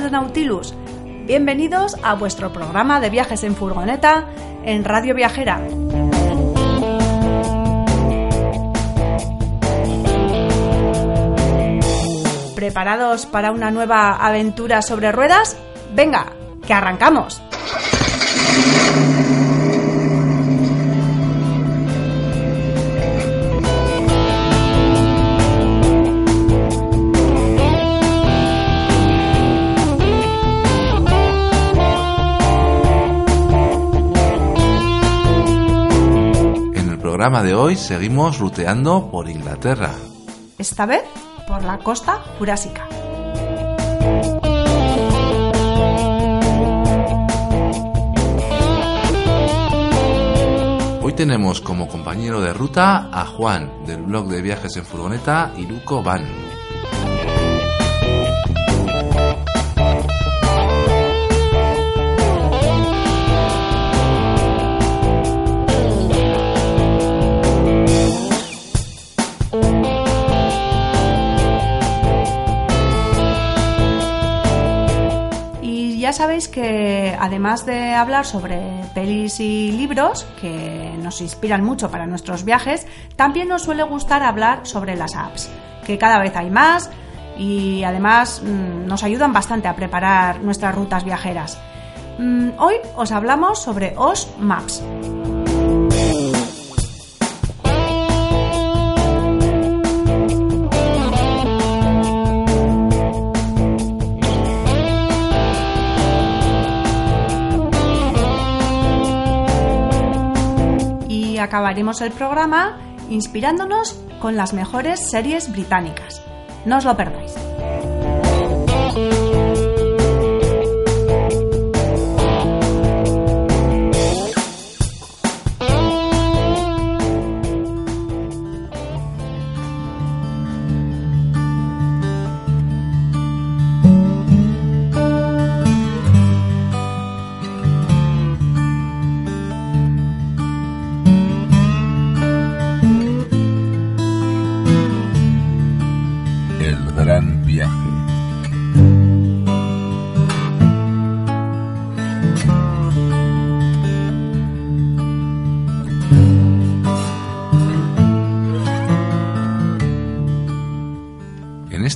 de Nautilus, bienvenidos a vuestro programa de viajes en furgoneta en Radio Viajera. ¿Preparados para una nueva aventura sobre ruedas? Venga, que arrancamos. Programa de hoy seguimos ruteando por Inglaterra. Esta vez por la costa jurásica. Hoy tenemos como compañero de ruta a Juan del blog de viajes en furgoneta Iruko Van. Sabéis que además de hablar sobre pelis y libros que nos inspiran mucho para nuestros viajes, también nos suele gustar hablar sobre las apps, que cada vez hay más y además mm, nos ayudan bastante a preparar nuestras rutas viajeras. Mm, Hoy os hablamos sobre OS Maps. Acabaremos el programa inspirándonos con las mejores series británicas. No os lo perdáis.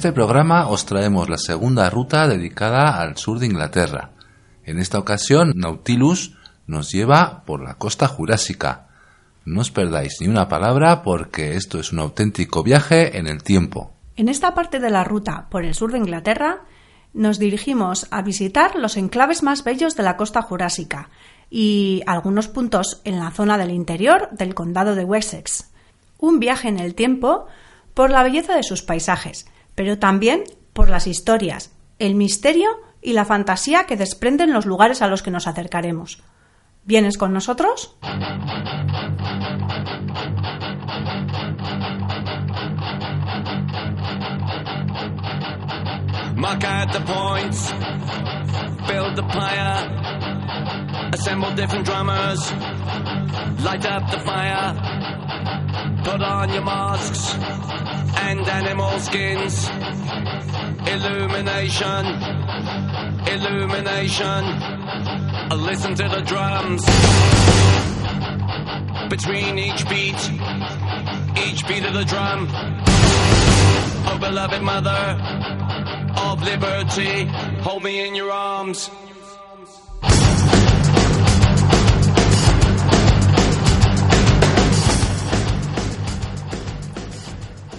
Este programa os traemos la segunda ruta dedicada al sur de Inglaterra. En esta ocasión, Nautilus nos lleva por la costa jurásica. No os perdáis ni una palabra porque esto es un auténtico viaje en el tiempo. En esta parte de la ruta por el sur de Inglaterra nos dirigimos a visitar los enclaves más bellos de la costa jurásica y algunos puntos en la zona del interior del condado de Wessex. Un viaje en el tiempo por la belleza de sus paisajes, pero también por las historias, el misterio y la fantasía que desprenden los lugares a los que nos acercaremos. ¿Vienes con nosotros? Mark out the points, build the pyre, assemble different drummers, light up the fire, put on your masks and animal skins. Illumination, illumination, listen to the drums. Between each beat, each beat of the drum. Oh, beloved mother of liberty, hold me in your arms.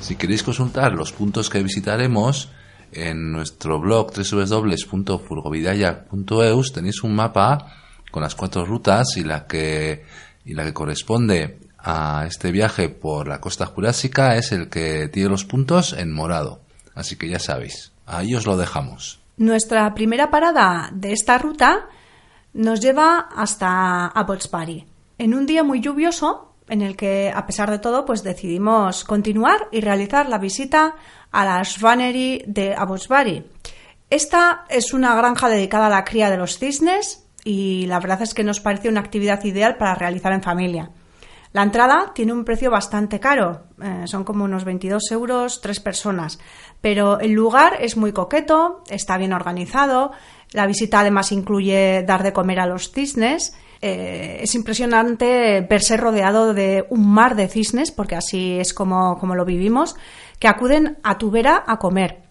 Si queréis consultar los puntos que visitaremos, en nuestro blog www.furgovidaya.eus tenéis un mapa con las cuatro rutas y la que y la que corresponde a este viaje por la costa jurásica es el que tiene los puntos en morado. Así que ya sabéis, ahí os lo dejamos. Nuestra primera parada de esta ruta nos lleva hasta Abbotsbury. En un día muy lluvioso, en el que, a pesar de todo, pues decidimos continuar y realizar la visita a la Svanery de Abbotsbury. Esta es una granja dedicada a la cría de los cisnes y la verdad es que nos pareció una actividad ideal para realizar en familia. La entrada tiene un precio bastante caro, eh, son como unos 22 euros tres personas, pero el lugar es muy coqueto, está bien organizado, la visita además incluye dar de comer a los cisnes, eh, es impresionante verse rodeado de un mar de cisnes, porque así es como, como lo vivimos, que acuden a tu vera a comer.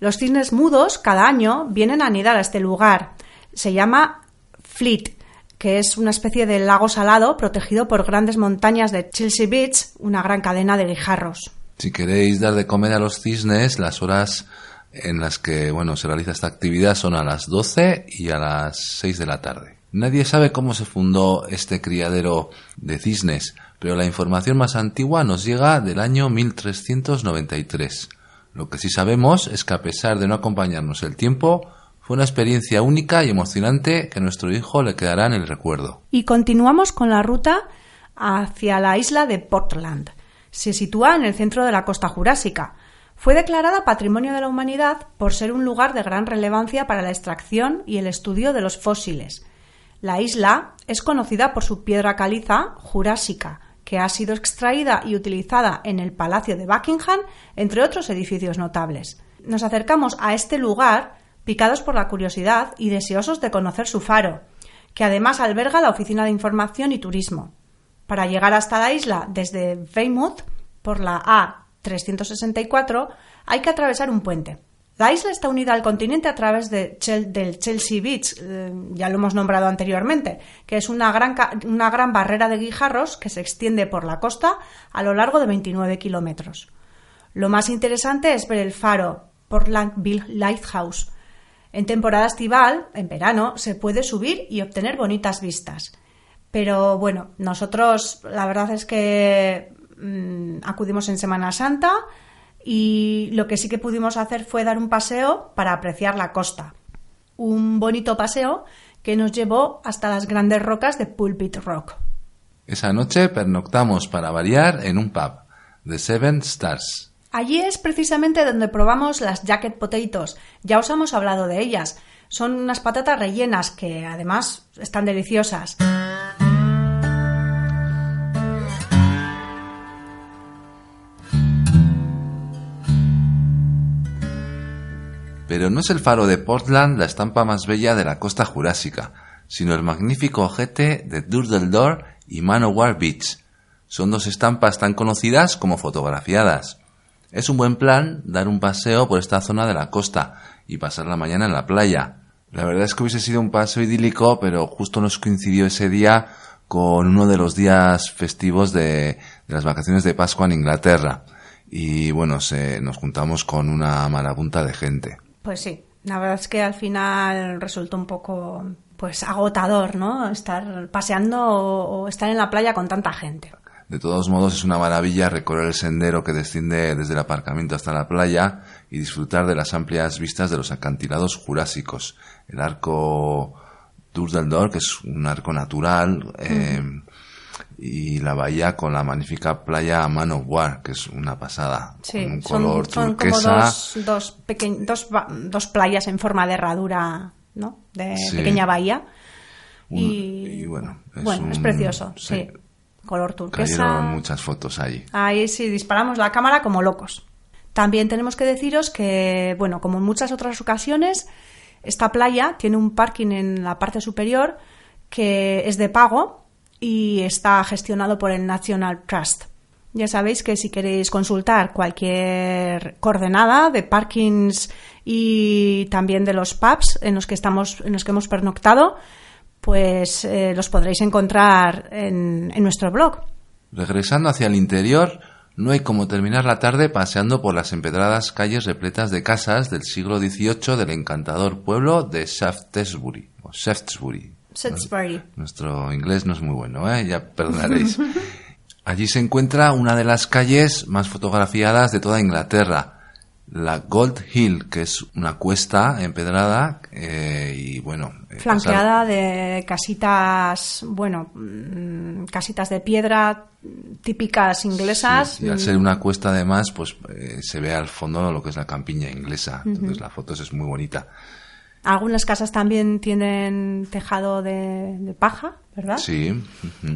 Los cisnes mudos cada año vienen a anidar a este lugar. Se llama Fleet, que es una especie de lago salado protegido por grandes montañas de Chelsea Beach, una gran cadena de guijarros. Si queréis dar de comer a los cisnes, las horas en las que bueno, se realiza esta actividad son a las 12 y a las 6 de la tarde. Nadie sabe cómo se fundó este criadero de cisnes, pero la información más antigua nos llega del año 1393. Lo que sí sabemos es que a pesar de no acompañarnos el tiempo, fue una experiencia única y emocionante que a nuestro hijo le quedará en el recuerdo. Y continuamos con la ruta hacia la isla de Portland. Se sitúa en el centro de la costa jurásica. Fue declarada Patrimonio de la Humanidad por ser un lugar de gran relevancia para la extracción y el estudio de los fósiles. La isla es conocida por su piedra caliza jurásica, que ha sido extraída y utilizada en el Palacio de Buckingham, entre otros edificios notables. Nos acercamos a este lugar picados por la curiosidad y deseosos de conocer su faro, que además alberga la Oficina de Información y Turismo. Para llegar hasta la isla desde Weymouth, por la A364, hay que atravesar un puente. La isla está unida al continente a través de del Chelsea Beach, eh, ya lo hemos nombrado anteriormente, que es una gran, una gran barrera de guijarros que se extiende por la costa a lo largo de 29 kilómetros. Lo más interesante es ver el faro Portlandville Lighthouse. En temporada estival, en verano, se puede subir y obtener bonitas vistas. Pero bueno, nosotros la verdad es que mm, acudimos en Semana Santa, y lo que sí que pudimos hacer fue dar un paseo para apreciar la costa. Un bonito paseo que nos llevó hasta las grandes rocas de Pulpit Rock. Esa noche pernoctamos para variar en un pub, The Seven Stars. Allí es precisamente donde probamos las jacket potatoes. Ya os hemos hablado de ellas. Son unas patatas rellenas que además están deliciosas. Pero no es el faro de Portland la estampa más bella de la costa jurásica, sino el magnífico ojete de Durdledor y Manowar Beach. Son dos estampas tan conocidas como fotografiadas. Es un buen plan dar un paseo por esta zona de la costa y pasar la mañana en la playa. La verdad es que hubiese sido un paseo idílico, pero justo nos coincidió ese día con uno de los días festivos de, las vacaciones de Pascua en Inglaterra. Y bueno, se, nos juntamos con una marabunta de gente. Pues sí, la verdad es que al final resultó un poco pues agotador, ¿no? Estar paseando o, estar en la playa con tanta gente. De todos modos, es una maravilla recorrer el sendero que desciende desde el aparcamiento hasta la playa y disfrutar de las amplias vistas de los acantilados jurásicos. El arco Tour del Dor, que es un arco natural, eh, y la bahía con la magnífica playa Man of War, que es una pasada. con un color son, turquesa. Como dos, dos, dos, playas en forma de herradura, ¿no? De pequeña bahía. y, bueno, es, bueno, es precioso, sí. Color turquesa. Cayeron muchas fotos allí. Ahí sí, disparamos la cámara como locos. También tenemos que deciros que, bueno, como en muchas otras ocasiones, Esta playa tiene un parking en la parte superior que es de pago y está gestionado por el National Trust. Ya sabéis que si queréis consultar cualquier coordenada de parkings y también de los pubs en los que estamos, en los que hemos pernoctado, pues eh, los podréis encontrar en, nuestro blog. Regresando hacia el interior, no hay como terminar la tarde paseando por las empedradas calles repletas de casas del siglo XVIII del encantador pueblo de. O Shaftesbury. Nuestro inglés no es muy bueno, ¿eh? ya perdonaréis. Allí se encuentra una de las calles más fotografiadas de toda Inglaterra, la Gold Hill, que es una cuesta empedrada eh, y bueno. eh, Flanqueada pasar- de casitas, bueno, mm, casitas de piedra típicas inglesas. Sí, y al ser una cuesta además, pues eh, se ve al fondo lo que es la campiña inglesa. Entonces la foto es muy bonita. Algunas casas también tienen tejado de, de paja, ¿verdad? Sí.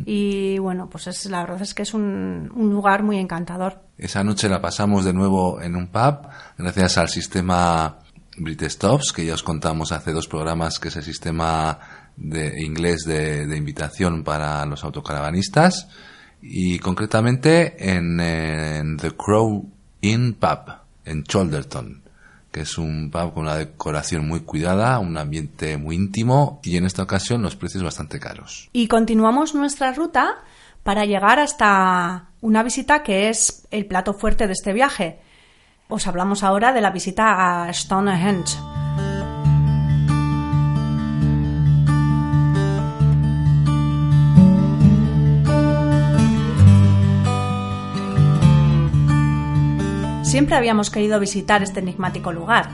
Y bueno, pues es, la verdad es que es un, un lugar muy encantador. Esa noche la pasamos de nuevo en un pub, gracias al sistema Brit Stops, que ya os contamos hace dos programas, que es el sistema de inglés de, de invitación para los autocaravanistas, y concretamente en, en The Crow Inn Pub, en Cholderton, es un pub con una decoración muy cuidada, un ambiente muy íntimo, y en esta ocasión los precios bastante caros. Y continuamos nuestra ruta para llegar hasta una visita que es el plato fuerte de este viaje. Os hablamos ahora de la visita a Stonehenge. Siempre habíamos querido visitar este enigmático lugar.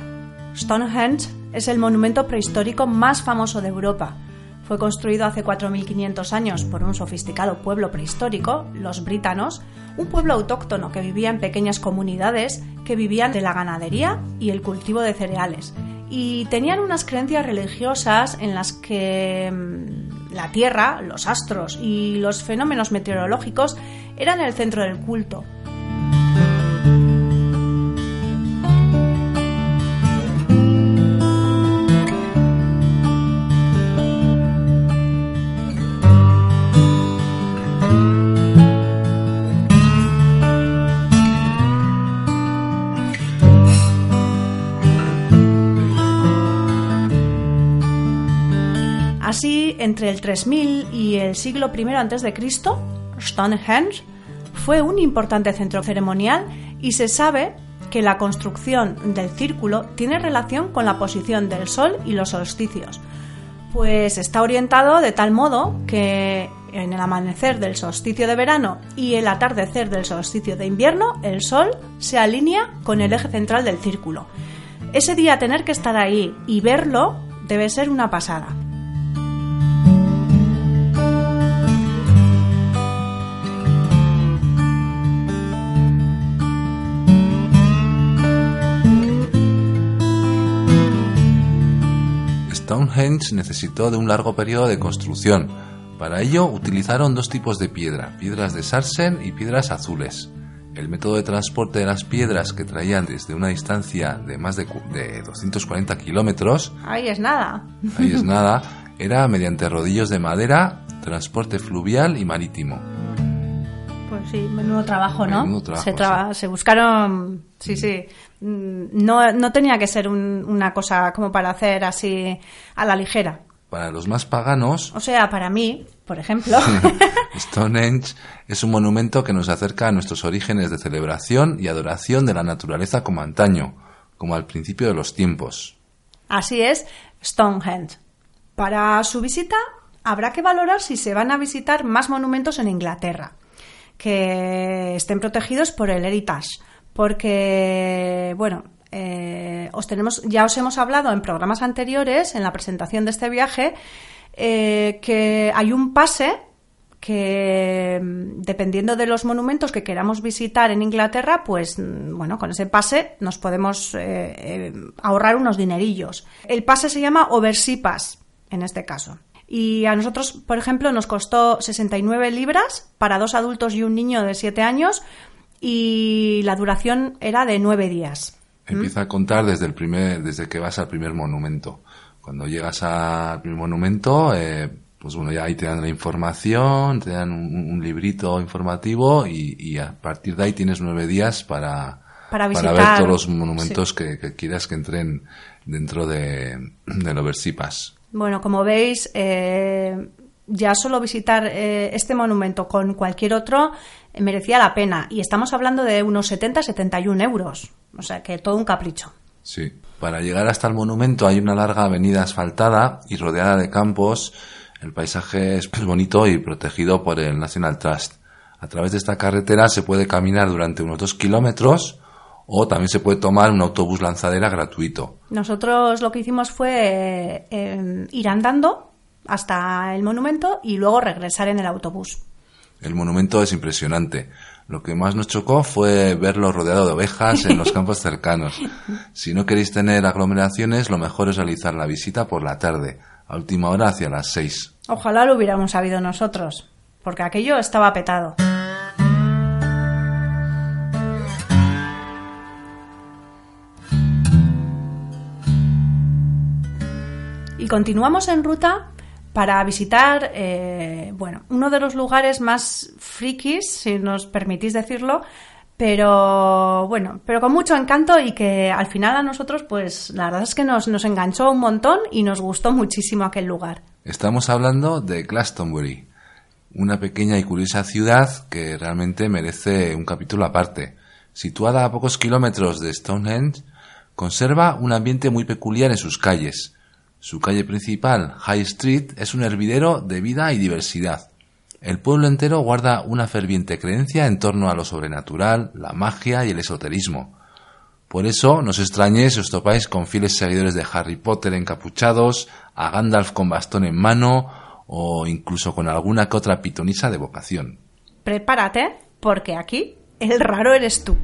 Stonehenge es el monumento prehistórico más famoso de Europa. Fue construido hace 4.500 años por un sofisticado pueblo prehistórico, los britanos, un pueblo autóctono que vivía en pequeñas comunidades que vivían de la ganadería y el cultivo de cereales. Y tenían unas creencias religiosas en las que mm, la Tierra, los astros y los fenómenos meteorológicos eran el centro del culto. Entre el 3000 y el siglo I a.C., Stonehenge fue un importante centro ceremonial y se sabe que la construcción del círculo tiene relación con la posición del Sol y los solsticios, pues está orientado de tal modo que en el amanecer del solsticio de verano y el atardecer del solsticio de invierno, el Sol se alinea con el eje central del círculo. Ese día tener que estar ahí y verlo debe ser una pasada. Stonehenge necesitó de un largo periodo de construcción. Para ello utilizaron dos tipos de piedra, piedras de sarsen y piedras azules. El método de transporte de las piedras que traían desde una distancia de más de, de 240 kilómetros, Ahí es nada. ahí es nada, era mediante rodillos de madera, transporte fluvial y marítimo. Pues sí, menudo trabajo, ¿no? Menudo trabajo, se, traba- se buscaron, sí, sí. Mm, No, no tenía que ser un- una cosa como para hacer así a la ligera. Para los más paganos, O sea, para mí, por ejemplo, Stonehenge es un monumento que nos acerca a nuestros orígenes de celebración y adoración de la naturaleza como antaño, como al principio de los tiempos. así es Stonehenge. Para su visita habrá que valorar si se van a visitar más monumentos en Inglaterra que estén protegidos por el Heritage, porque, bueno, eh, os tenemos, ya os hemos hablado en programas anteriores, en la presentación de este viaje, eh, que hay un pase que dependiendo de los monumentos que queramos visitar en Inglaterra, pues bueno, con ese pase nos podemos eh, ahorrar unos dinerillos. El pase se llama Oversea en este caso. Y a nosotros, por ejemplo, nos costó 69 libras para dos adultos y un niño de 7 años y la duración era de 9 días. Empieza a contar desde el primer, desde que vas al primer monumento. Cuando llegas al monumento, eh, pues bueno, ya ahí te dan la información, te dan un, un librito informativo y, y, a partir de ahí tienes nueve días para, Para visitar, ver todos los monumentos que, que quieras que entren dentro de, del Oversipas. Bueno, como veis, eh, ya solo visitar eh, este monumento con cualquier otro eh, merecía la pena. Y estamos hablando de unos 70-71 euros. O sea que todo un capricho. Sí. Para llegar hasta el monumento hay una larga avenida asfaltada y rodeada de campos. El paisaje es pues, bonito y protegido por el National Trust. A través de esta carretera se puede caminar durante unos dos kilómetros o también se puede tomar un autobús lanzadera gratuito. Nosotros lo que hicimos fue eh, eh, ir andando hasta el monumento y luego regresar en el autobús. El monumento es impresionante. Lo que más nos chocó fue verlo rodeado de ovejas en los campos cercanos. Si no queréis tener aglomeraciones, lo mejor es realizar la visita por la tarde, a última hora hacia las seis. Ojalá lo hubiéramos sabido nosotros, porque aquello estaba petado. Y continuamos en ruta para visitar, eh, bueno, uno de los lugares más frikis, si nos permitís decirlo, pero bueno, pero con mucho encanto y que al final a nosotros, pues la verdad es que nos, nos enganchó un montón y nos gustó muchísimo aquel lugar. Estamos hablando de Glastonbury, una pequeña y curiosa ciudad que realmente merece un capítulo aparte. Situada a pocos kilómetros de Stonehenge, conserva un ambiente muy peculiar en sus calles. Su calle principal, High Street, es un hervidero de vida y diversidad. El pueblo entero guarda una ferviente creencia en torno a lo sobrenatural, la magia y el esoterismo. Por eso, no os extrañéis si os topáis con fieles seguidores de Harry Potter encapuchados, a Gandalf con bastón en mano o incluso con alguna que otra pitonisa de vocación. Prepárate, porque aquí el raro eres tú.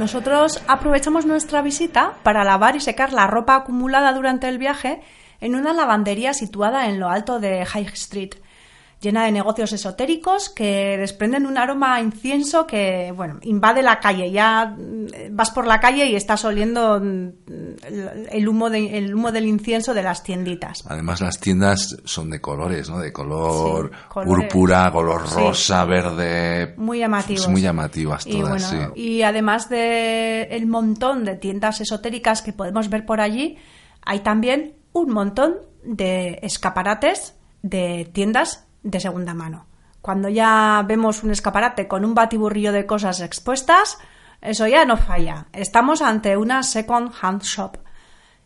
Nosotros aprovechamos nuestra visita para lavar y secar la ropa acumulada durante el viaje en una lavandería situada en lo alto de High Street, llena de negocios esotéricos que desprenden un aroma a incienso que, bueno, invade la calle. Ya mm, vas por la calle y estás oliendo mm, el humo, de- el humo del incienso de las tienditas. Además, las tiendas son de colores, ¿no? De color Sí, púrpura, color Sí. rosa, verde. Muy llamativos. Muy llamativas Y, todas, bueno, sí. y además de el montón de tiendas esotéricas que podemos ver por allí, hay también un montón de escaparates de tiendas de segunda mano. Cuando ya vemos un escaparate con un batiburrillo de cosas expuestas, eso ya no falla. Estamos ante una second hand shop.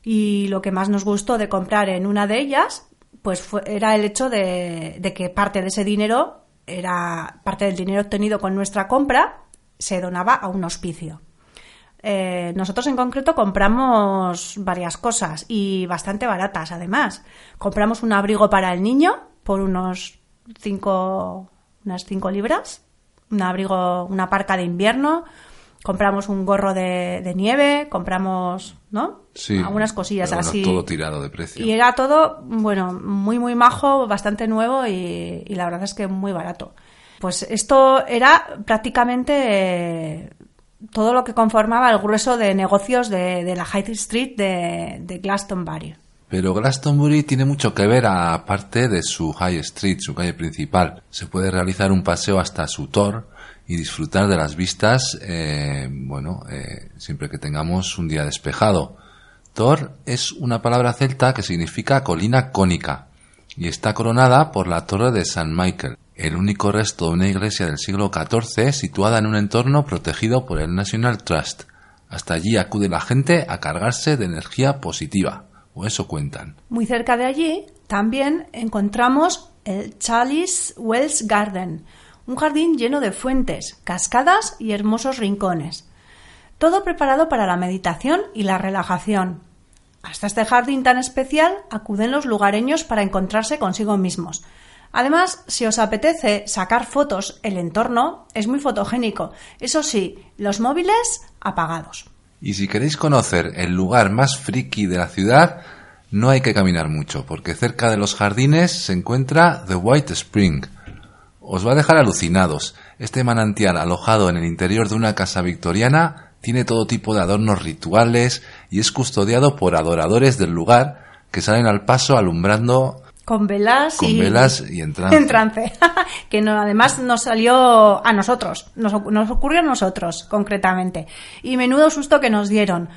Y lo que más nos gustó de comprar en una de ellas, pues fue- era el hecho de, que parte de ese dinero, era parte del dinero obtenido con nuestra compra, se donaba a un hospicio. Eh, nosotros en concreto compramos varias cosas y bastante baratas además. Compramos un abrigo para el niño por unos cinco, unas 5 libras, un abrigo, una parca de invierno, compramos un gorro de, de nieve, compramos, ¿no? Sí. Algunas cosillas pero así. Todo tirado de precio. Y era todo, bueno, muy, muy majo, bastante nuevo y, y la verdad es que muy barato. Pues esto era prácticamente eh, todo lo que conformaba el grueso de negocios de, de la High Street de, de Glastonbury. Pero Glastonbury tiene mucho que ver aparte de su High Street, su calle principal. Se puede realizar un paseo hasta su Tor y disfrutar de las vistas, eh, bueno, eh, siempre que tengamos un día despejado. Tor es una palabra celta que significa colina cónica y está coronada por la torre de San Michael, el único resto de una iglesia del siglo XIV situada en un entorno protegido por el National Trust. Hasta allí acude la gente a cargarse de energía positiva. O eso cuentan. Muy cerca de allí también encontramos el Chalice Wells Garden, un jardín lleno de fuentes, cascadas y hermosos rincones. Todo preparado para la meditación y la relajación. Hasta este jardín tan especial acuden los lugareños para encontrarse consigo mismos. Además, si os apetece sacar fotos, el entorno es muy fotogénico. Eso sí, los móviles apagados. Y si queréis conocer el lugar más friki de la ciudad, no hay que caminar mucho, porque cerca de los jardines se encuentra The White Spring. Os va a dejar alucinados. Este manantial alojado en el interior de una casa victoriana tiene todo tipo de adornos rituales y es custodiado por adoradores del lugar que salen al paso alumbrando con velas con y velas y en trance. en trance. que no, además nos salió a nosotros, nos, nos ocurrió a nosotros concretamente. Y menudo susto que nos dieron,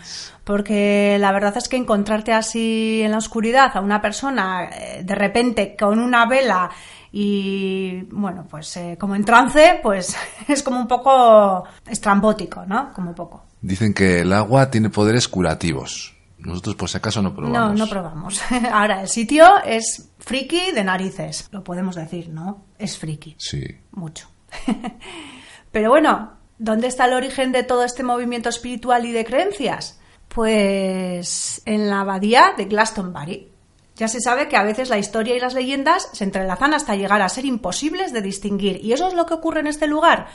porque la verdad es que encontrarte así en la oscuridad a una persona eh, de repente con una vela y bueno, pues eh, como en trance, pues es como un poco estrambótico, ¿no? Como un poco. Dicen que el agua tiene poderes curativos. Nosotros por si acaso no probamos. No, no probamos. Ahora, el sitio es friki de narices, lo podemos decir, ¿no? Es friki. Sí. mucho. Pero bueno, ¿dónde está el origen de todo este movimiento espiritual y de creencias? Pues en la abadía de Glastonbury. Ya se sabe que a veces la historia y las leyendas se entrelazan hasta llegar a ser imposibles de distinguir. Y eso es lo que ocurre en este lugar.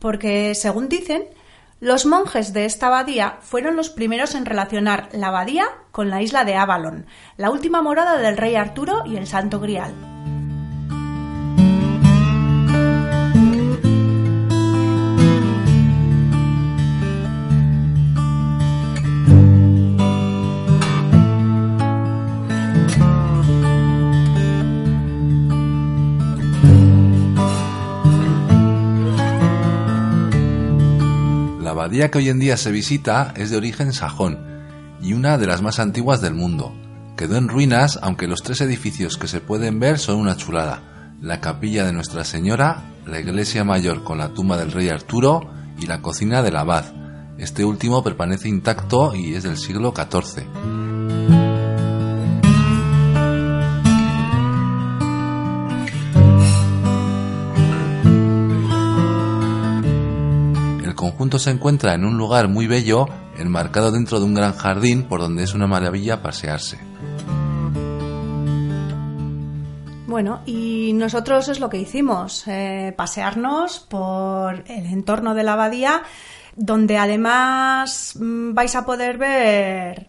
Porque, según dicen, los monjes de esta abadía fueron los primeros en relacionar la abadía con la isla de Avalon, la última morada del rey Arturo y el Santo Grial. Abadía que hoy en día se visita es de origen sajón y una de las más antiguas del mundo. Quedó en ruinas, aunque los tres edificios que se pueden ver son una chulada. La capilla de Nuestra Señora, la iglesia mayor con la tumba del rey Arturo y la cocina del abad. Este último permanece intacto y es del siglo XIV. Conjunto se encuentra en un lugar muy bello, enmarcado dentro de un gran jardín por donde es una maravilla pasearse. Bueno, y nosotros es lo que hicimos, eh, pasearnos por el entorno de la abadía, donde además mm, vais a poder ver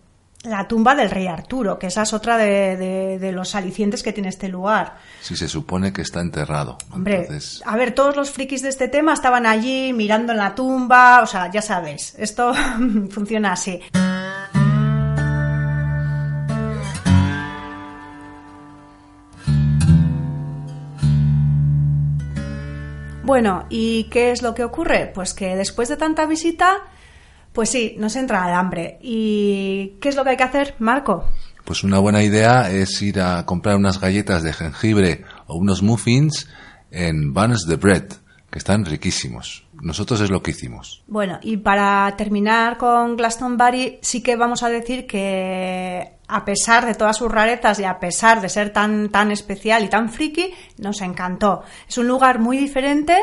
la tumba del rey Arturo, que esa es otra de, de- de los alicientes que tiene este lugar. Si se supone que está enterrado. Hombre, Entonces, a ver, todos los frikis de este tema estaban allí mirando en la tumba, o sea, ya sabes, esto funciona así. Bueno, ¿y qué es lo que ocurre? Pues que después de tanta visita, pues sí, nos entra el hambre. ¿Y qué es lo que hay que hacer, Marco? pues una buena idea es ir a comprar unas galletas de jengibre o unos muffins en Buns the Bread, que están riquísimos. Nosotros es lo que hicimos. Bueno, y para terminar con Glastonbury, sí que vamos a decir que a pesar de todas sus rarezas y a pesar de ser tan, tan especial y tan friki, nos encantó. Es un lugar muy diferente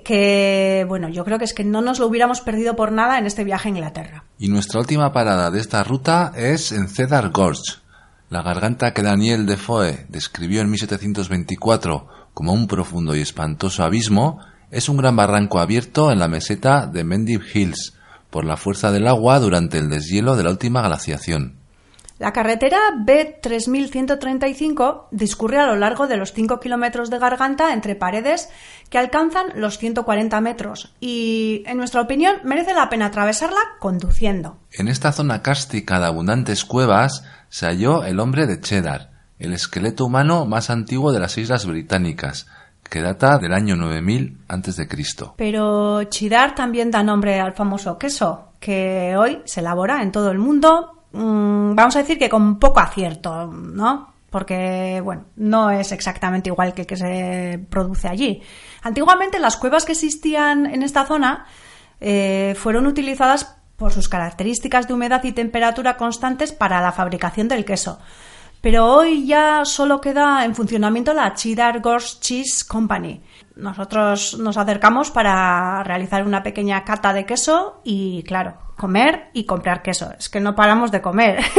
que, bueno, yo creo que es que no nos lo hubiéramos perdido por nada en este viaje a Inglaterra. Y nuestra última parada de esta ruta es en Cedar Gorge, la garganta que Daniel Defoe describió en 1724 como un profundo y espantoso abismo, es un gran barranco abierto en la meseta de Mendive Hills por la fuerza del agua durante el deshielo de la última glaciación. La carretera B3135 discurre a lo largo de los 5 kilómetros de garganta entre paredes que alcanzan los 140 metros y, en nuestra opinión, merece la pena atravesarla conduciendo. En esta zona cárstica de abundantes cuevas se halló el hombre de Cheddar, el esqueleto humano más antiguo de las islas británicas, que data del año 9000 a.C. Pero Chidar también da nombre al famoso queso, que hoy se elabora en todo el mundo, mm, vamos a decir que con poco acierto, ¿no? Porque, bueno, no es exactamente igual que el que se produce allí. Antiguamente las cuevas que existían en esta zona eh, fueron utilizadas por sus características de humedad y temperatura constantes para la fabricación del queso. Pero hoy ya solo queda en funcionamiento la Cheddar Gorse Cheese Company. Nosotros nos acercamos para realizar una pequeña cata de queso y, claro, comer y comprar queso. Es que no paramos de comer.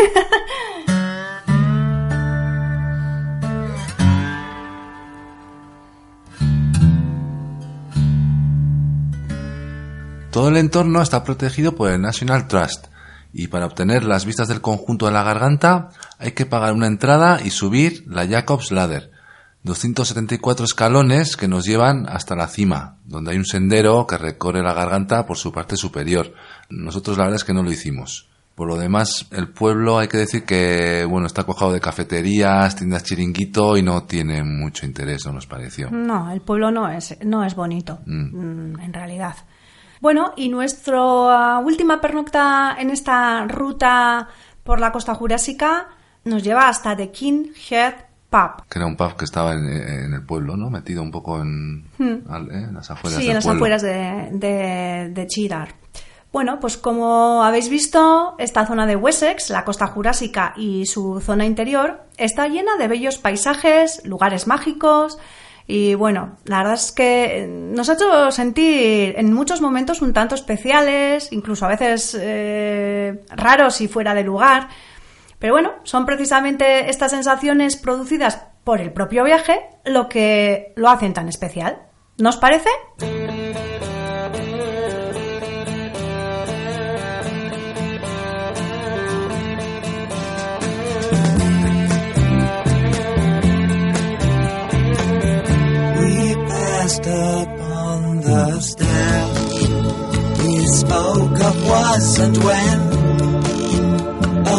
Todo el entorno está protegido por el National Trust y para obtener las vistas del conjunto de la garganta hay que pagar una entrada y subir la Jacobs Ladder, 274 escalones que nos llevan hasta la cima, donde hay un sendero que recorre la garganta por su parte superior. Nosotros la verdad es que no lo hicimos. Por lo demás, el pueblo hay que decir que, bueno, está cojado de cafeterías, tiendas chiringuito y no tiene mucho interés, ¿no nos pareció? No, el pueblo no es, no es bonito, mm, en realidad. Bueno, y nuestra última pernocta en esta ruta por la costa jurásica nos lleva hasta The King Head Pub. Que era un pub que estaba en, en el pueblo, ¿no? Metido un poco en, al- ¿eh? en las afueras Sí, del en las pueblo. afueras de, de, de Cheddar. Bueno, pues como habéis visto, esta zona de Wessex, la costa jurásica y su zona interior, está llena de bellos paisajes, lugares mágicos y bueno, la verdad es que nos ha hecho sentir en muchos momentos un tanto especiales, incluso a veces eh, raros y fuera de lugar. Pero bueno, son precisamente estas sensaciones producidas por el propio viaje lo que lo hacen tan especial. ¿No os parece? Passed upon the stairs. We spoke of was and when.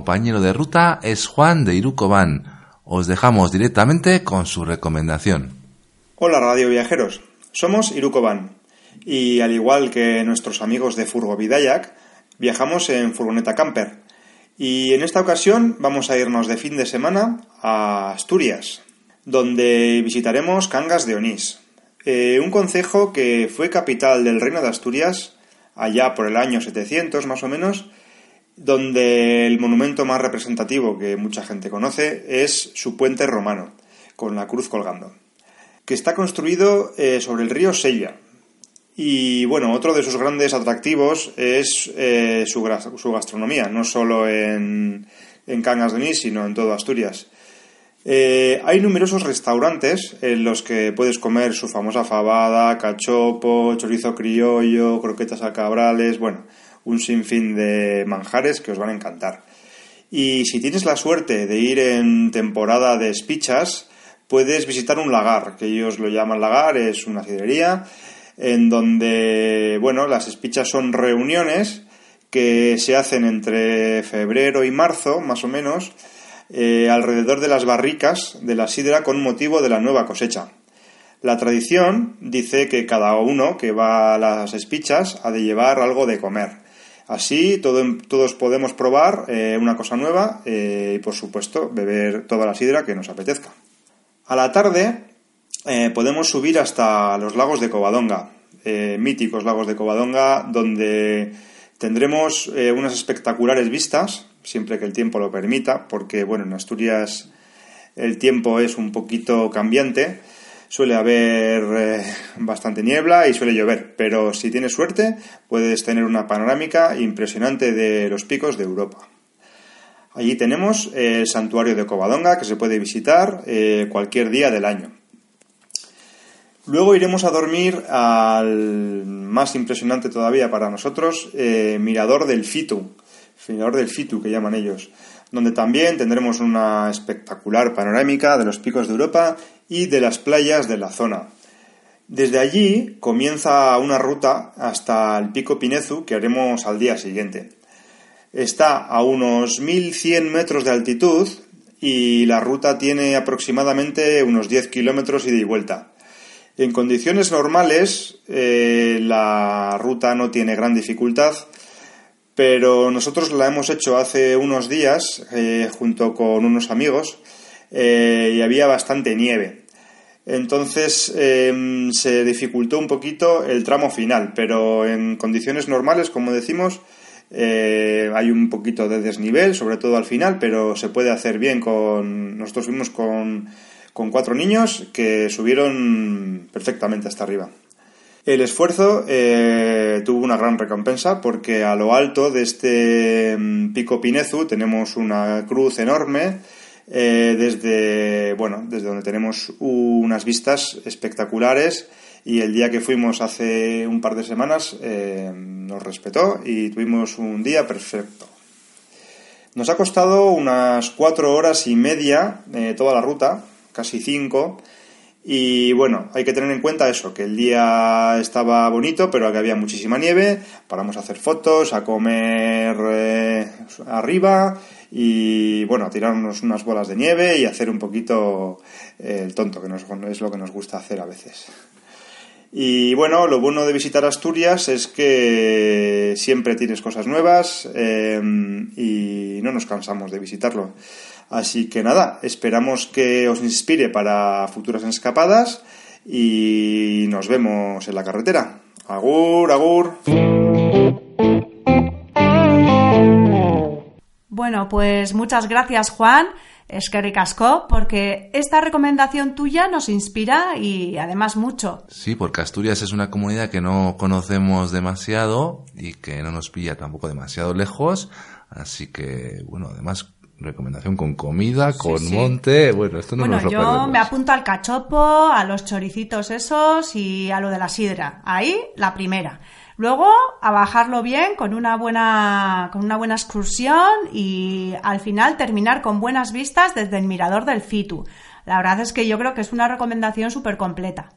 Compañero de ruta es Juan de Irucobán. Os dejamos directamente con su recomendación. Hola Radio Viajeros, somos Irukoban y al igual que nuestros amigos de Furgo Vidayak, viajamos en furgoneta camper y en esta ocasión vamos a irnos de fin de semana a Asturias, donde visitaremos Cangas de Onís, eh, un concejo que fue capital del reino de Asturias allá por el año 700 más o menos, donde el monumento más representativo que mucha gente conoce es su puente romano, con la cruz colgando que está construido eh, sobre el río Sella. Y bueno, otro de sus grandes atractivos es eh, su, su, gastronomía, no solo en, en Cangas de Onís, sino en todo Asturias. Eh, hay numerosos restaurantes en los que puedes comer su famosa fabada, cachopo, chorizo criollo, croquetas alcabrales, bueno, un sinfín de manjares que os van a encantar. Y si tienes la suerte de ir en temporada de espichas, puedes visitar un lagar, que ellos lo llaman lagar, es una sidrería, en donde, bueno, las espichas son reuniones que se hacen entre febrero y marzo, más o menos, eh, alrededor de las barricas de la sidra con motivo de la nueva cosecha. La tradición dice que cada uno que va a las espichas ha de llevar algo de comer. Así todos podemos probar eh, una cosa nueva eh, y, por supuesto, beber toda la sidra que nos apetezca. A la tarde eh, podemos subir hasta los lagos de Covadonga, míticos lagos de Covadonga, donde tendremos unas espectaculares vistas, siempre que el tiempo lo permita, porque bueno, en Asturias el tiempo es un poquito cambiante, suele haber bastante niebla y suele llover, pero si tienes suerte puedes tener una panorámica impresionante de los picos de Europa. Allí tenemos el santuario de Covadonga que se puede visitar eh, cualquier día del año. Luego iremos a dormir al más impresionante todavía para nosotros, eh, Mirador del Fitu, Mirador del Fitu que llaman ellos, donde también tendremos una espectacular panorámica de los picos de Europa y de las playas de la zona. Desde allí comienza una ruta hasta el pico Pinezu que haremos al día siguiente. Está a unos 1100 metros de altitud y la ruta tiene aproximadamente unos 10 kilómetros ida y vuelta. En condiciones normales eh, la ruta no tiene gran dificultad, pero nosotros la hemos hecho hace unos días eh, junto con unos amigos eh, y había bastante nieve. Entonces em, se dificultó un poquito el tramo final, pero en condiciones normales, como decimos, eh, hay un poquito de desnivel, sobre todo al final, pero se puede hacer bien con... Nosotros fuimos con, con cuatro niños que subieron perfectamente hasta arriba. El esfuerzo eh, tuvo una gran recompensa porque a lo alto de este mm, pico Pinezu tenemos una cruz enorme eh, desde, bueno, desde donde tenemos unas vistas espectaculares y el día que fuimos hace un par de semanas eh, nos respetó y tuvimos un día perfecto. Nos ha costado unas cuatro horas y media eh, toda la ruta, casi cinco, y bueno, hay que tener en cuenta eso, que el día estaba bonito, pero que había muchísima nieve, paramos a hacer fotos, a comer eh, arriba y bueno, a tirarnos unas bolas de nieve y hacer un poquito el tonto, que es lo que nos gusta hacer a veces. Y bueno, lo bueno de visitar Asturias es que siempre tienes cosas nuevas em, y no nos cansamos de visitarlo. Así que nada, esperamos que os inspire para futuras escapadas y nos vemos en la carretera. Agur, agur. Bueno, pues muchas gracias Juan. Es que ricasco, porque esta recomendación tuya nos inspira y además mucho. Sí, porque Asturias es una comunidad que no conocemos demasiado y que no nos pilla tampoco demasiado lejos. Así que, bueno, además recomendación con comida, con monte, bueno, esto no bueno, nos lo yo me apunto al cachopo, a los choricitos esos y a lo de la sidra. Ahí, la primera. Luego, a bajarlo bien con una buena, con una buena excursión y al final terminar con buenas vistas desde el mirador del Fitu. La verdad es que yo creo que es una recomendación súper completa.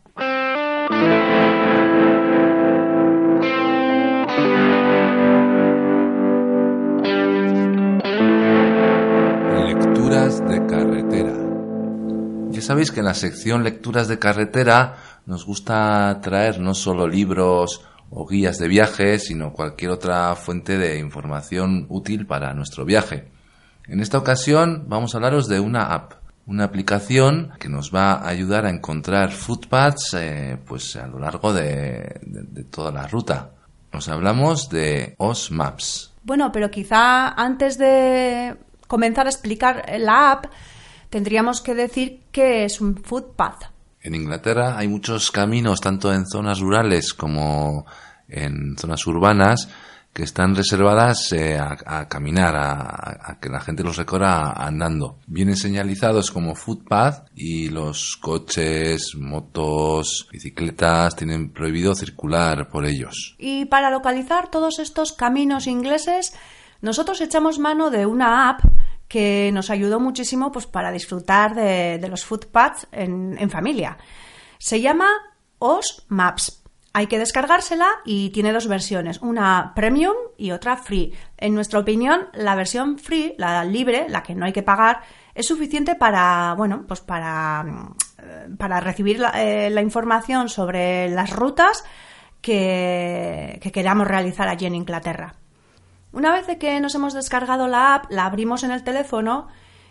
Sabéis que en la sección Lecturas de carretera nos gusta traer no solo libros o guías de viaje, sino cualquier otra fuente de información útil para nuestro viaje. En esta ocasión vamos a hablaros de una app, una aplicación que nos va a ayudar a encontrar footpaths eh, pues a lo largo de, de- toda la ruta. Nos hablamos de OS Maps. Bueno, pero quizá antes de comenzar a explicar la app, tendríamos que decir qué es un footpath. En Inglaterra hay muchos caminos, tanto en zonas rurales como en zonas urbanas, que están reservadas eh, a, a caminar, a, a que la gente los recorra andando. Vienen señalizados como footpath y los coches, motos, bicicletas tienen prohibido circular por ellos. Y para localizar todos estos caminos ingleses, nosotros echamos mano de una app que nos ayudó muchísimo pues, para disfrutar de, los footpaths en, en familia. Se llama OS Maps. Hay que descargársela y tiene dos versiones, una premium y otra free. En nuestra opinión, la versión free, la libre, la que no hay que pagar, es suficiente para, bueno, pues para, mm, para recibir la, eh, la información sobre las rutas que, que queramos realizar allí en Inglaterra. Una vez que nos hemos descargado la app, la abrimos en el teléfono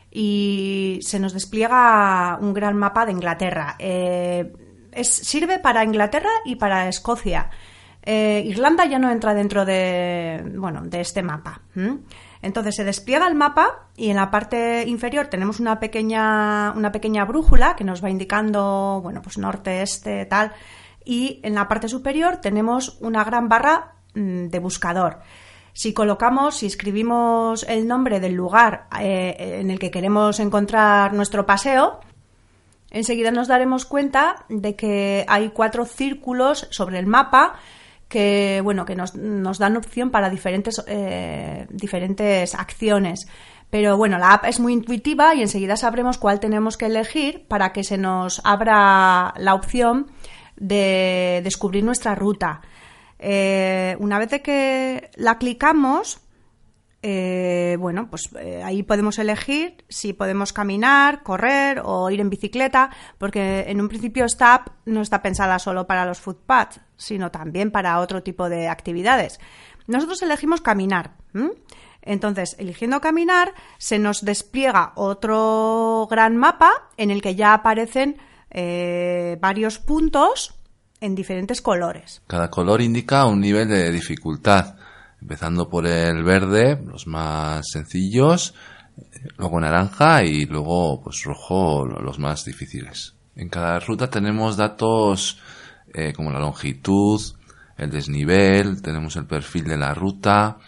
y se nos despliega un gran mapa de Inglaterra. Eh, sirve para Inglaterra y para Escocia. Eh, Irlanda ya no entra dentro de, bueno, de este mapa. Entonces se despliega el mapa y en la parte inferior tenemos una pequeña, una pequeña brújula que nos va indicando, bueno, pues norte, este, tal. Y en la parte superior tenemos una gran barra mm, de buscador. Si colocamos, si escribimos el nombre del lugar eh, en el que queremos encontrar nuestro paseo, enseguida nos daremos cuenta de que hay cuatro círculos sobre el mapa que, bueno, que nos, nos dan opción para diferentes, eh, diferentes acciones. Pero bueno, la app es muy intuitiva y enseguida sabremos cuál tenemos que elegir para que se nos abra la opción de descubrir nuestra ruta. Eh, una vez que la clicamos, eh, bueno, pues eh, ahí podemos elegir si podemos caminar, correr o ir en bicicleta, porque en un principio esta app no está pensada solo para los footpaths, sino también para otro tipo de actividades. Nosotros elegimos caminar. Entonces, eligiendo caminar, se nos despliega otro gran mapa en el que ya aparecen varios puntos en diferentes colores. Cada color indica un nivel de dificultad, empezando por el verde, los más sencillos, luego naranja y luego pues rojo, los más difíciles. En cada ruta tenemos datos eh, como la longitud, el desnivel, tenemos el perfil de la ruta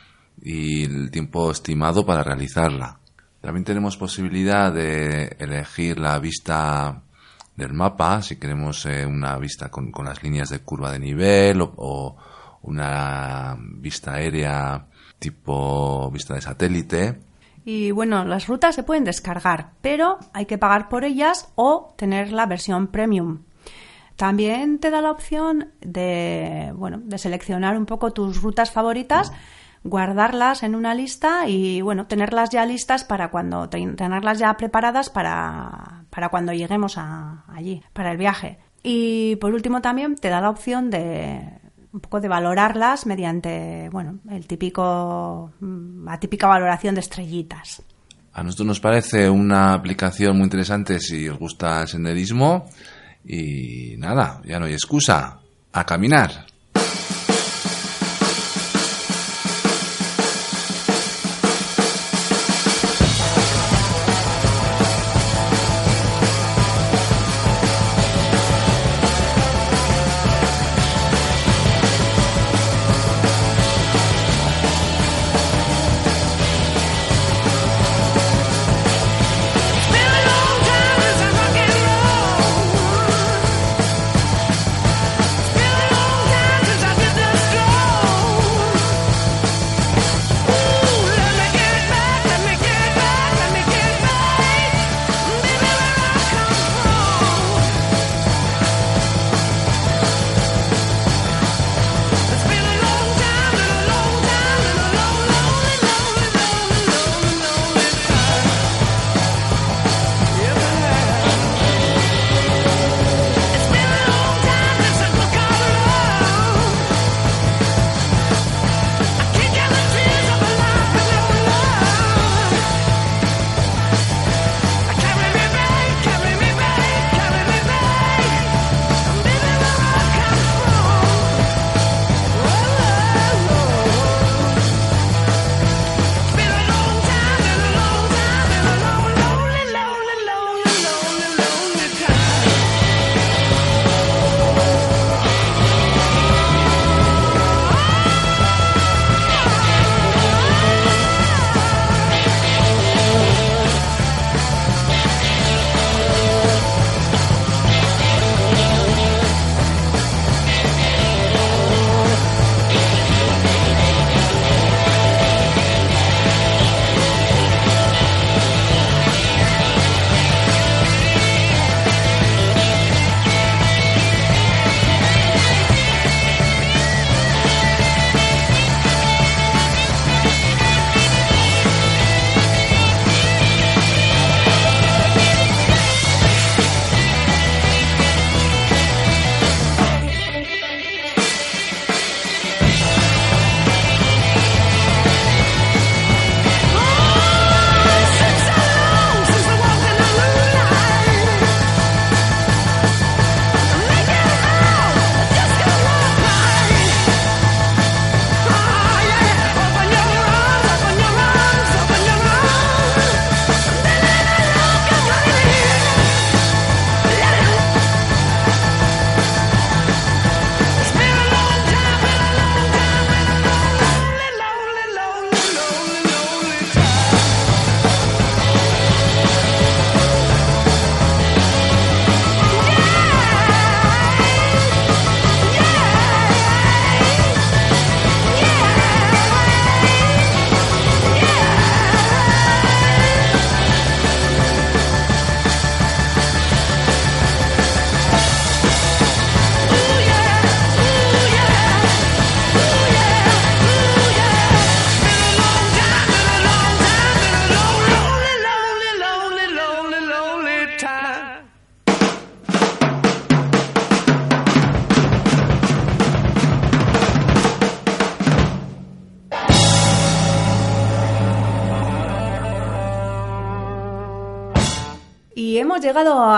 y el tiempo estimado para realizarla. También tenemos posibilidad de elegir la vista del mapa, si queremos eh, una vista con, las líneas de curva de nivel o una vista aérea tipo vista de satélite. Y bueno, las rutas se pueden descargar, pero hay que pagar por ellas o tener la versión premium. También te da la opción de, bueno, de seleccionar un poco tus rutas favoritas, guardarlas en una lista y bueno, tenerlas ya listas para cuando ten- tenerlas ya preparadas para, para cuando lleguemos a, allí, para el viaje. Y por último también te da la opción de un poco de valorarlas mediante, bueno, el típico mm, la típica valoración de estrellitas. A nosotros nos parece una aplicación muy interesante si os gusta el senderismo y nada, ya no hay excusa, a caminar.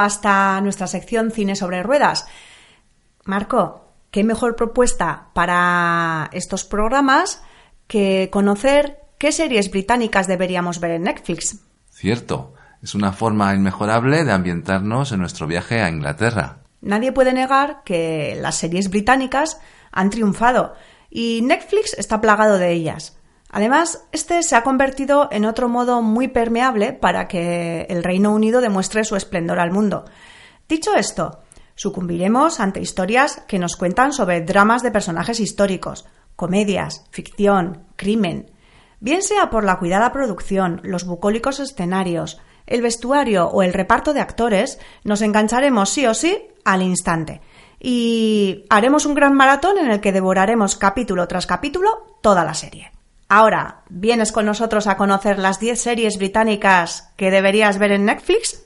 Hasta nuestra sección Cine sobre Ruedas. Marco, ¿qué mejor propuesta para estos programas que conocer qué series británicas deberíamos ver en Netflix? Cierto, es una forma inmejorable de ambientarnos en nuestro viaje a Inglaterra. Nadie puede negar que las series británicas han triunfado y Netflix está plagado de ellas. Además, este se ha convertido en otro modo muy permeable para que el Reino Unido demuestre su esplendor al mundo. Dicho esto, sucumbiremos ante historias que nos cuentan sobre dramas de personajes históricos, comedias, ficción, crimen. Bien sea por la cuidada producción, los bucólicos escenarios, el vestuario o el reparto de actores, nos engancharemos sí o sí al instante. Y haremos un gran maratón en el que devoraremos capítulo tras capítulo toda la serie. Ahora, ¿vienes con nosotros a conocer las 10 series británicas que deberías ver en Netflix?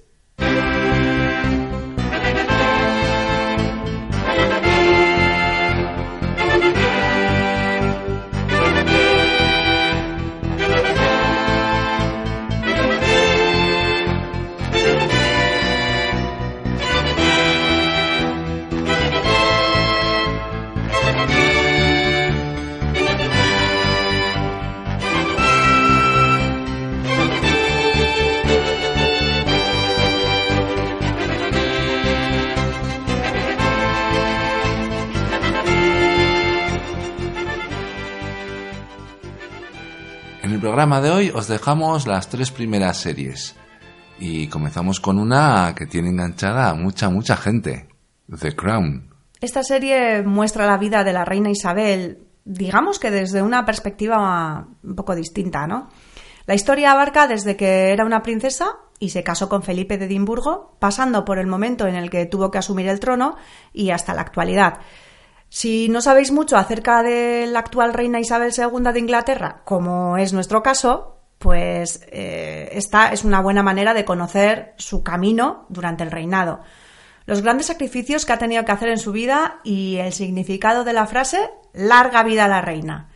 El programa de hoy os dejamos las tres primeras series. Y comenzamos con una que tiene enganchada a mucha, mucha gente. The Crown. Esta serie muestra la vida de la reina Isabel, digamos que desde una perspectiva un poco distinta, ¿no? La historia abarca desde que era una princesa y se casó con Felipe de Edimburgo, pasando por el momento en el que tuvo que asumir el trono y hasta la actualidad. Si no sabéis mucho acerca de la actual reina Isabel II de Inglaterra, como es nuestro caso, pues eh, esta es una buena manera de conocer su camino durante el reinado, los grandes sacrificios que ha tenido que hacer en su vida y el significado de la frase larga vida a la reina.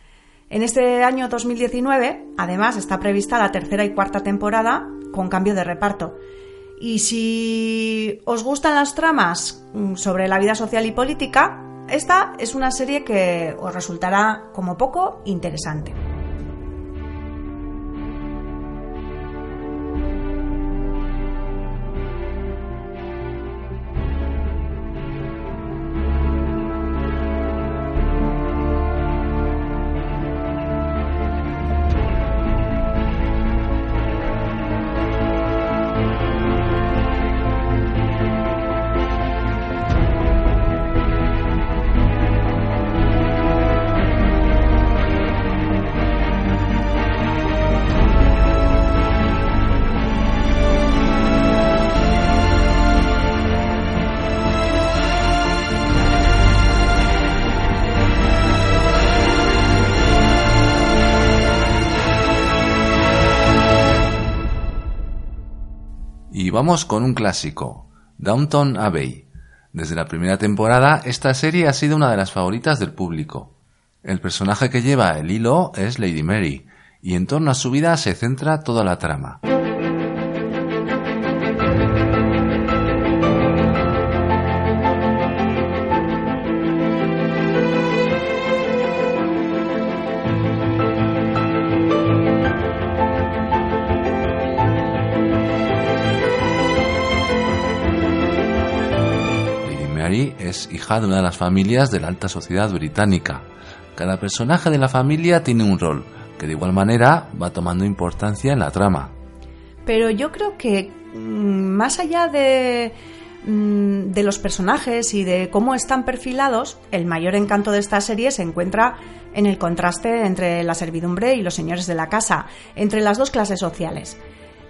En este año 2019, además, está prevista la tercera y cuarta temporada con cambio de reparto. Y si os gustan las tramas mm, sobre la vida social y política, esta es una serie que os resultará como poco interesante. Vamos con un clásico, Downton Abbey. Desde la primera temporada, esta serie ha sido una de las favoritas del público. El personaje que lleva el hilo es Lady Mary, y en torno a su vida se centra toda la trama. De una de las familias de la alta sociedad británica. Cada personaje de la familia tiene un rol, que de igual manera va tomando importancia en la trama. Pero yo creo que mm, más allá de, mm, de los personajes y de cómo están perfilados, el mayor encanto de esta serie se encuentra en el contraste entre la servidumbre y los señores de la casa, entre las dos clases sociales.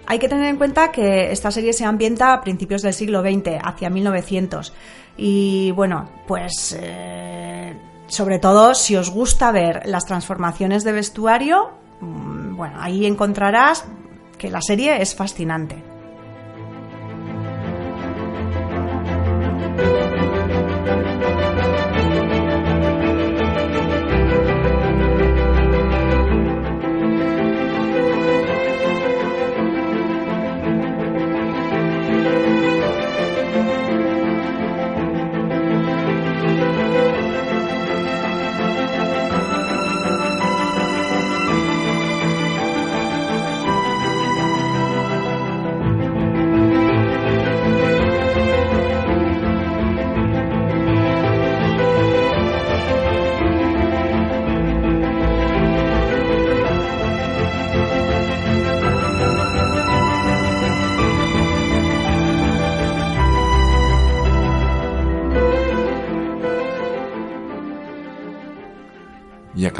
Hay que tener en cuenta que esta serie se ambienta a principios del siglo XX, hacia 1900. Y bueno, pues eh, sobre todo si os gusta ver las transformaciones de vestuario, mm, bueno, ahí encontrarás que la serie es fascinante.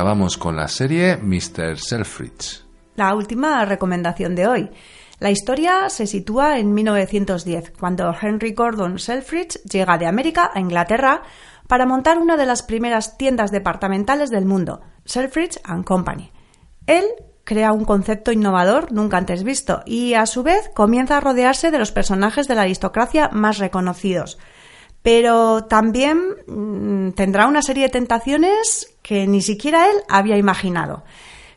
Acabamos con la serie Mr. Selfridge. La última recomendación de hoy. La historia se sitúa en 1910, cuando Henry Gordon Selfridge llega de América a Inglaterra para montar una de las primeras tiendas departamentales del mundo, Selfridge Company. Él crea un concepto innovador nunca antes visto y a su vez comienza a rodearse de los personajes de la aristocracia más reconocidos. Pero también mm, tendrá una serie de tentaciones que ni siquiera él había imaginado.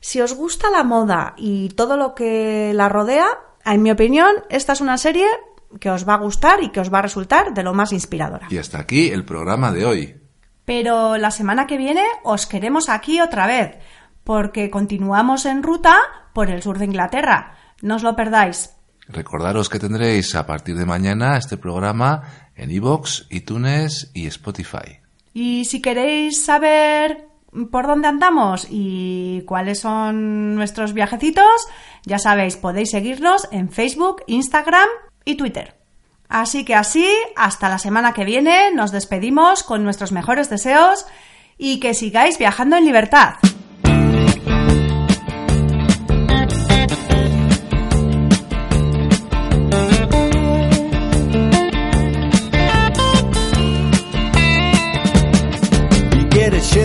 Si os gusta la moda y todo lo que la rodea, en mi opinión, esta es una serie que os va a gustar y que os va a resultar de lo más inspiradora. Y hasta aquí el programa de hoy. Pero la semana que viene os queremos aquí otra vez, porque continuamos en ruta por el sur de Inglaterra. No os lo perdáis. Recordaros que tendréis a partir de mañana este programa en iVoox, iTunes y Spotify. Y si queréis saber por dónde andamos y cuáles son nuestros viajecitos, ya sabéis, podéis seguirnos en Facebook, Instagram y Twitter. Así que así, hasta la semana que viene, nos despedimos con nuestros mejores deseos y que sigáis viajando en libertad.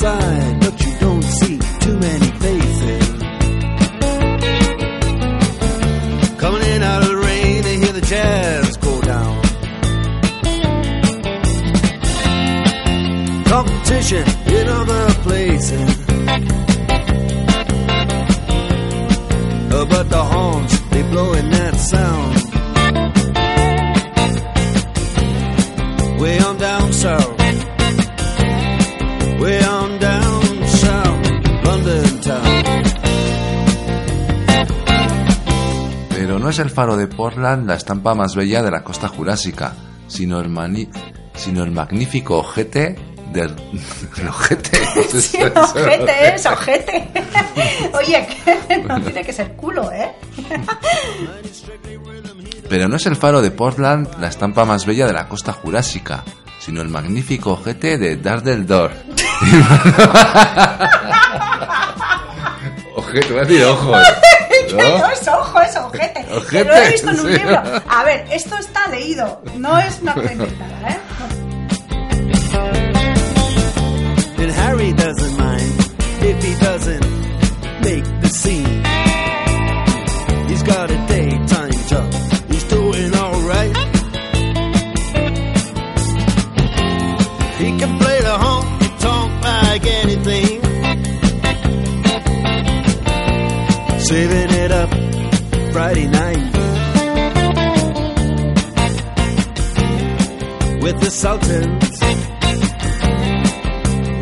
inside, but you don't see too many faces. Coming in out of the rain to hear the jazz go down. Competition in other places. Uh, but the horns, they blowing that el faro de Portland la estampa más bella de la costa jurásica, sino el, mani- sino el magnífico ojete del... el ojete. Sí, ojete es ojete. Oye, que no tiene que ser culo, ¿eh? Pero no es el faro de Portland la estampa más bella de la costa jurásica, sino el magnífico ojete de Dardeldor. ojete, voy a decir ojos. Que no es ojo, es ojete. Que Ojete, lo he visto en un sí. libro. A ver, esto está leído. No es una cosa inventada, ¿eh? And Harry doesn't mind if he doesn't make the scene. Friday night. With the Sultans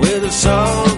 with the sultans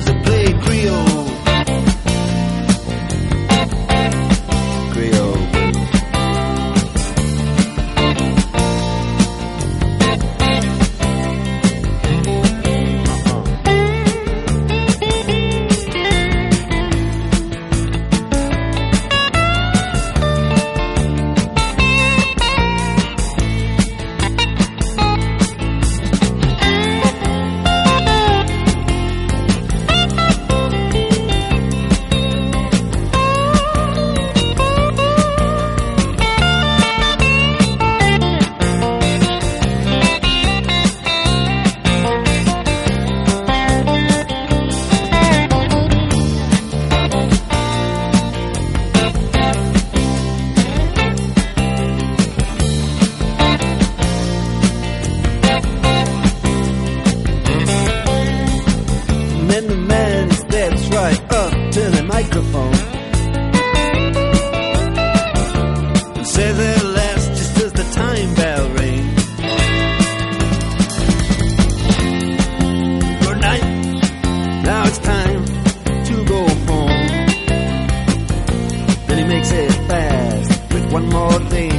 makes it fast with one more thing.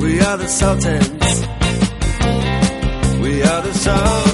We are the Sultans. We are the Sultans